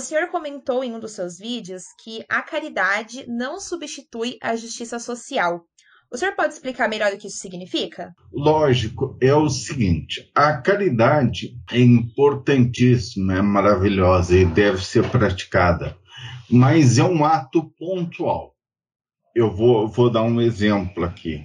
O senhor comentou em um dos seus vídeos que a caridade não substitui a justiça social. O senhor pode explicar melhor o que isso significa? Lógico, é o seguinte: a caridade é importantíssima, é maravilhosa e deve ser praticada, mas é um ato pontual. Eu vou, vou dar um exemplo aqui.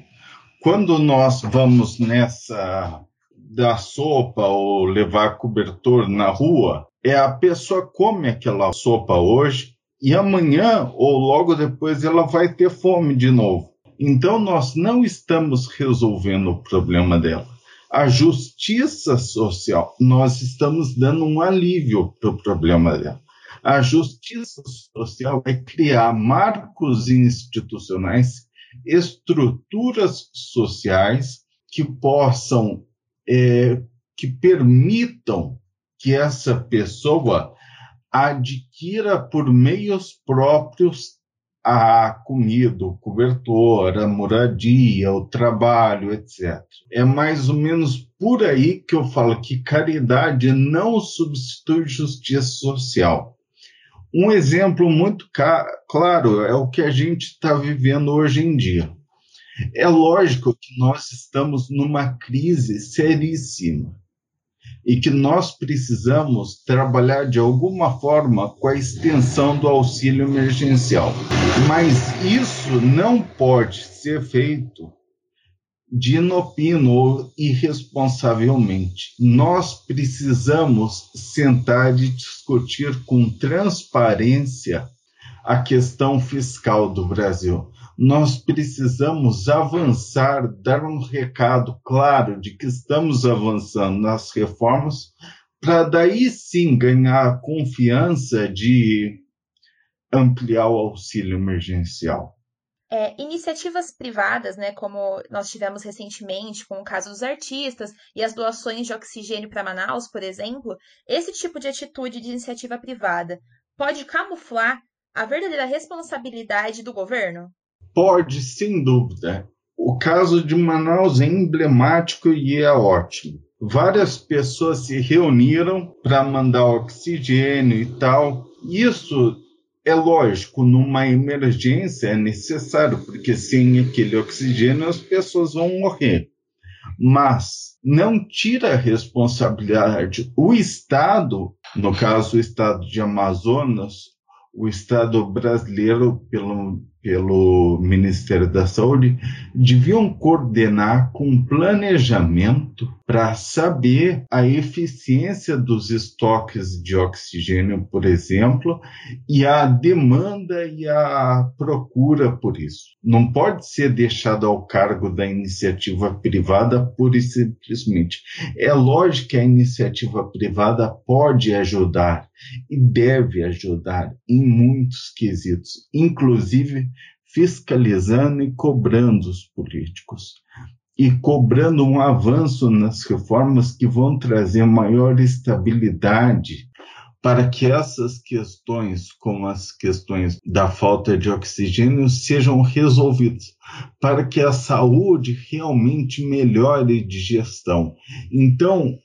Quando nós vamos nessa dar sopa ou levar cobertor na rua, é a pessoa come aquela sopa hoje e amanhã ou logo depois ela vai ter fome de novo. Então, nós não estamos resolvendo o problema dela. A justiça social, nós estamos dando um alívio para o problema dela. A justiça social é criar marcos institucionais, estruturas sociais que possam, é, que permitam que essa pessoa adquira por meios próprios a comida, o cobertor, a moradia, o trabalho, etc. É mais ou menos por aí que eu falo que caridade não substitui justiça social. Um exemplo muito claro é o que a gente está vivendo hoje em dia. É lógico que nós estamos numa crise seríssima e que nós precisamos trabalhar de alguma forma com a extensão do auxílio emergencial. Mas isso não pode ser feito de inopino ou irresponsavelmente. Nós precisamos sentar e discutir com transparência a questão fiscal do Brasil nós precisamos avançar, dar um recado claro de que estamos avançando nas reformas, para daí sim ganhar a confiança de ampliar o auxílio emergencial. É, iniciativas privadas, né, como nós tivemos recentemente com o caso dos artistas e as doações de oxigênio para Manaus, por exemplo, esse tipo de atitude de iniciativa privada pode camuflar a verdadeira responsabilidade do governo? Pode, sem dúvida. O caso de Manaus é emblemático e é ótimo. Várias pessoas se reuniram para mandar oxigênio e tal. Isso é lógico, numa emergência é necessário, porque sem aquele oxigênio as pessoas vão morrer. Mas não tira a responsabilidade. O Estado, no caso o Estado de Amazonas, o Estado brasileiro, pelo pelo Ministério da Saúde deviam coordenar com planejamento para saber a eficiência dos estoques de oxigênio, por exemplo, e a demanda e a procura por isso. Não pode ser deixado ao cargo da iniciativa privada pura e simplesmente. É lógico que a iniciativa privada pode ajudar e deve ajudar em muitos quesitos, inclusive fiscalizando e cobrando os políticos e cobrando um avanço nas reformas que vão trazer maior estabilidade para que essas questões, como as questões da falta de oxigênio, sejam resolvidas, para que a saúde realmente melhore de gestão. Então,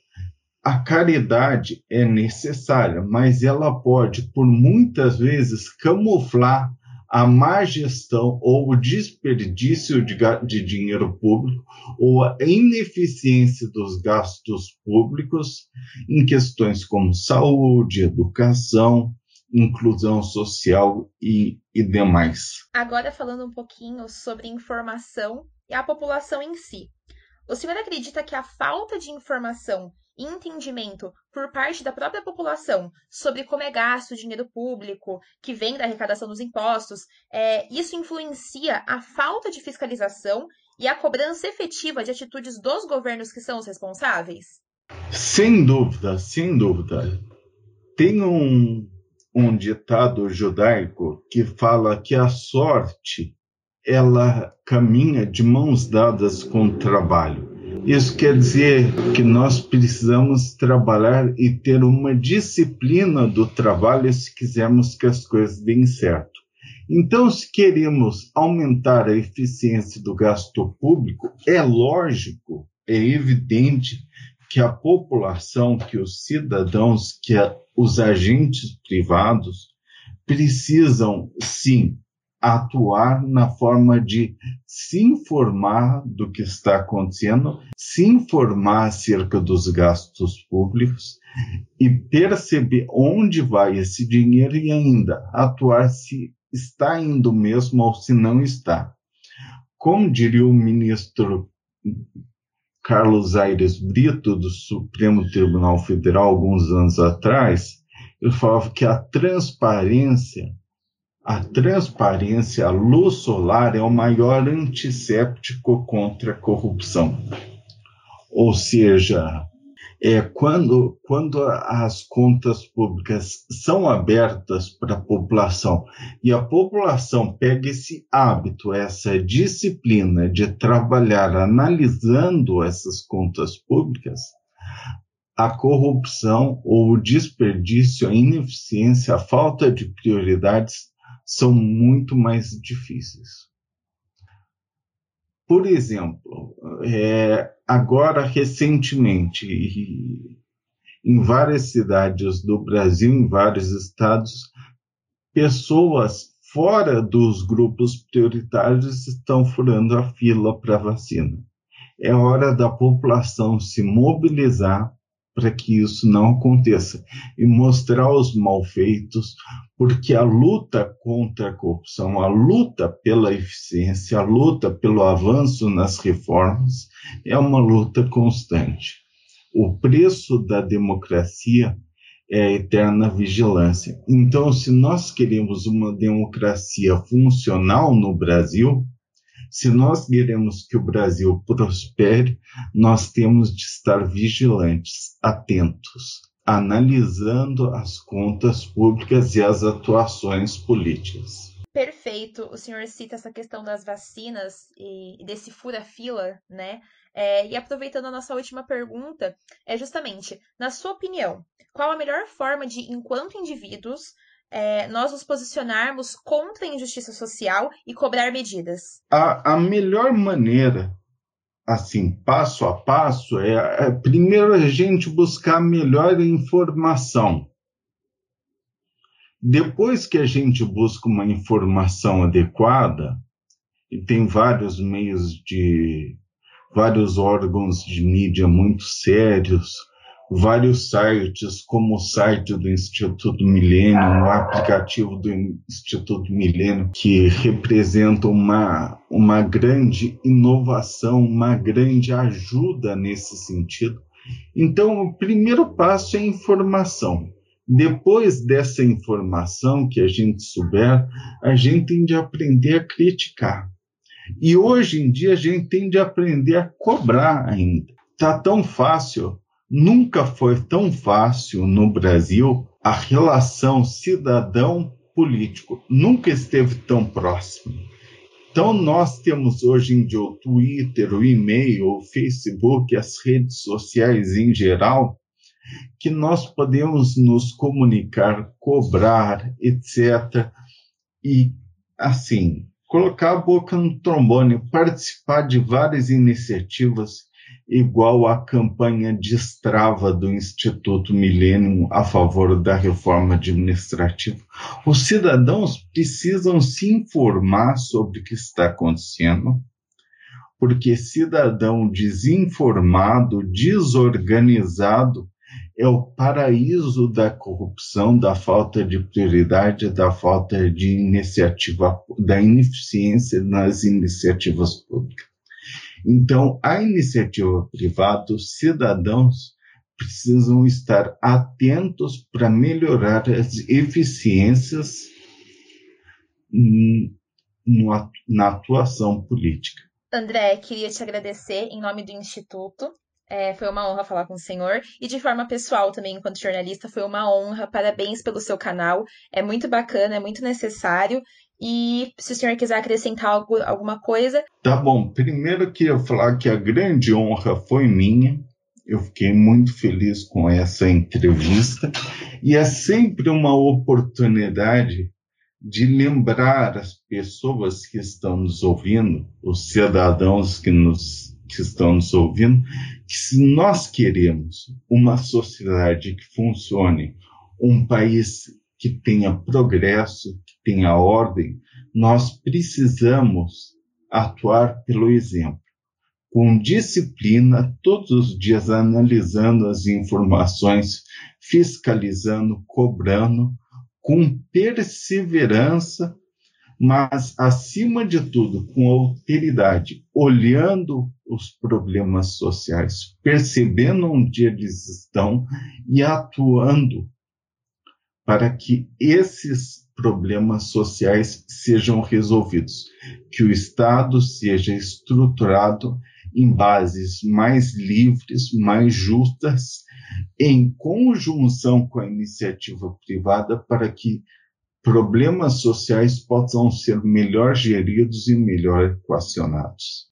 a caridade é necessária, mas ela pode, por muitas vezes, camuflar a má gestão ou o desperdício de, de, dinheiro público ou a ineficiência dos gastos públicos em questões como saúde, educação, inclusão social e, e demais. Agora falando um pouquinho sobre informação e a população em si. O senhor acredita que a falta de informação entendimento por parte da própria população sobre como é gasto o dinheiro público que vem da arrecadação dos impostos, é, isso influencia a falta de fiscalização e a cobrança efetiva de atitudes dos governos que são os responsáveis? Sem dúvida, sem dúvida. Tem um, um ditado judaico que fala que a sorte ela caminha de mãos dadas com o trabalho. Isso quer dizer que nós precisamos trabalhar e ter uma disciplina do trabalho se quisermos que as coisas deem certo. Então, se queremos aumentar a eficiência do gasto público, é lógico, é evidente que a população, que os cidadãos, que os agentes privados precisam sim atuar na forma de se informar do que está acontecendo, se informar acerca dos gastos públicos e perceber onde vai esse dinheiro e ainda atuar se está indo mesmo ou se não está. Como diria o ministro Carlos Aires Brito, do Supremo Tribunal Federal, alguns anos atrás, ele falava que a transparência, a transparência, a luz solar é o maior antisséptico contra a corrupção. Ou seja, é quando, quando as contas públicas são abertas para a população e a população pega esse hábito, essa disciplina de trabalhar analisando essas contas públicas, a corrupção ou o desperdício, a ineficiência, a falta de prioridades são muito mais difíceis. Por exemplo, é, agora recentemente, em várias cidades do Brasil, em vários estados, pessoas fora dos grupos prioritários estão furando a fila para vacina. É hora da população se mobilizar para que isso não aconteça e mostrar os malfeitos, porque a luta contra a corrupção, a luta pela eficiência, a luta pelo avanço nas reformas é uma luta constante. O preço da democracia é a eterna vigilância. Então, se nós queremos uma democracia funcional no Brasil, se nós queremos que o Brasil prospere, nós temos de estar vigilantes, atentos, analisando as contas públicas e as atuações políticas. Perfeito. O senhor cita essa questão das vacinas e desse fura-fila, né? É, e aproveitando a nossa última pergunta, é justamente, na sua opinião, qual a melhor forma de, enquanto indivíduos, é, nós nos posicionarmos contra a injustiça social e cobrar medidas? A, a melhor maneira, assim, passo a passo, é, é primeiro a gente buscar melhor informação. Depois que a gente busca uma informação adequada, e tem vários meios de vários órgãos de mídia muito sérios, vários sites, como o site do Instituto Milênio, o aplicativo do Instituto Milênio, que representa uma, uma grande inovação, uma grande ajuda nesse sentido. Então, o primeiro passo é informação. Depois dessa informação que a gente souber, a gente tem de aprender a criticar. E hoje em dia a gente tem de aprender a cobrar ainda. Tá tão fácil Nunca foi tão fácil no Brasil a relação cidadão-político. Nunca esteve tão próximo. Então, nós temos hoje em dia o Twitter, o e-mail, o Facebook, as redes sociais em geral, que nós podemos nos comunicar, cobrar, etc. E, assim, colocar a boca no trombone, participar de várias iniciativas igual à campanha Destrava do Instituto Millennium a favor da reforma administrativa. Os cidadãos precisam se informar sobre o que está acontecendo, porque cidadão desinformado, desorganizado, é o paraíso da corrupção, da falta de prioridade, da falta de iniciativa, da ineficiência nas iniciativas públicas. Então, a iniciativa privada, os cidadãos precisam estar atentos para melhorar as eficiências na atuação política. André, queria te agradecer em nome do Instituto. É, foi uma honra falar com o senhor. E de forma pessoal também, enquanto jornalista, foi uma honra. Parabéns pelo seu canal. É muito bacana, é muito necessário. E se o senhor quiser acrescentar algo, alguma coisa. Tá bom. Primeiro eu queria falar que a grande honra foi minha. Eu fiquei muito feliz com essa entrevista. E é sempre uma oportunidade de lembrar as pessoas que estão nos ouvindo, os cidadãos que, nos, que estão nos ouvindo, que se nós queremos uma sociedade que funcione, um país que tenha progresso, que tenha ordem, nós precisamos atuar pelo exemplo, com disciplina, todos os dias analisando as informações, fiscalizando, cobrando, com perseverança, mas, acima de tudo, com alteridade, olhando os problemas sociais, percebendo onde eles estão e atuando para que esses problemas sociais sejam resolvidos, que o Estado seja estruturado em bases mais livres, mais justas, em conjunção com a iniciativa privada, para que problemas sociais possam ser melhor geridos e melhor equacionados.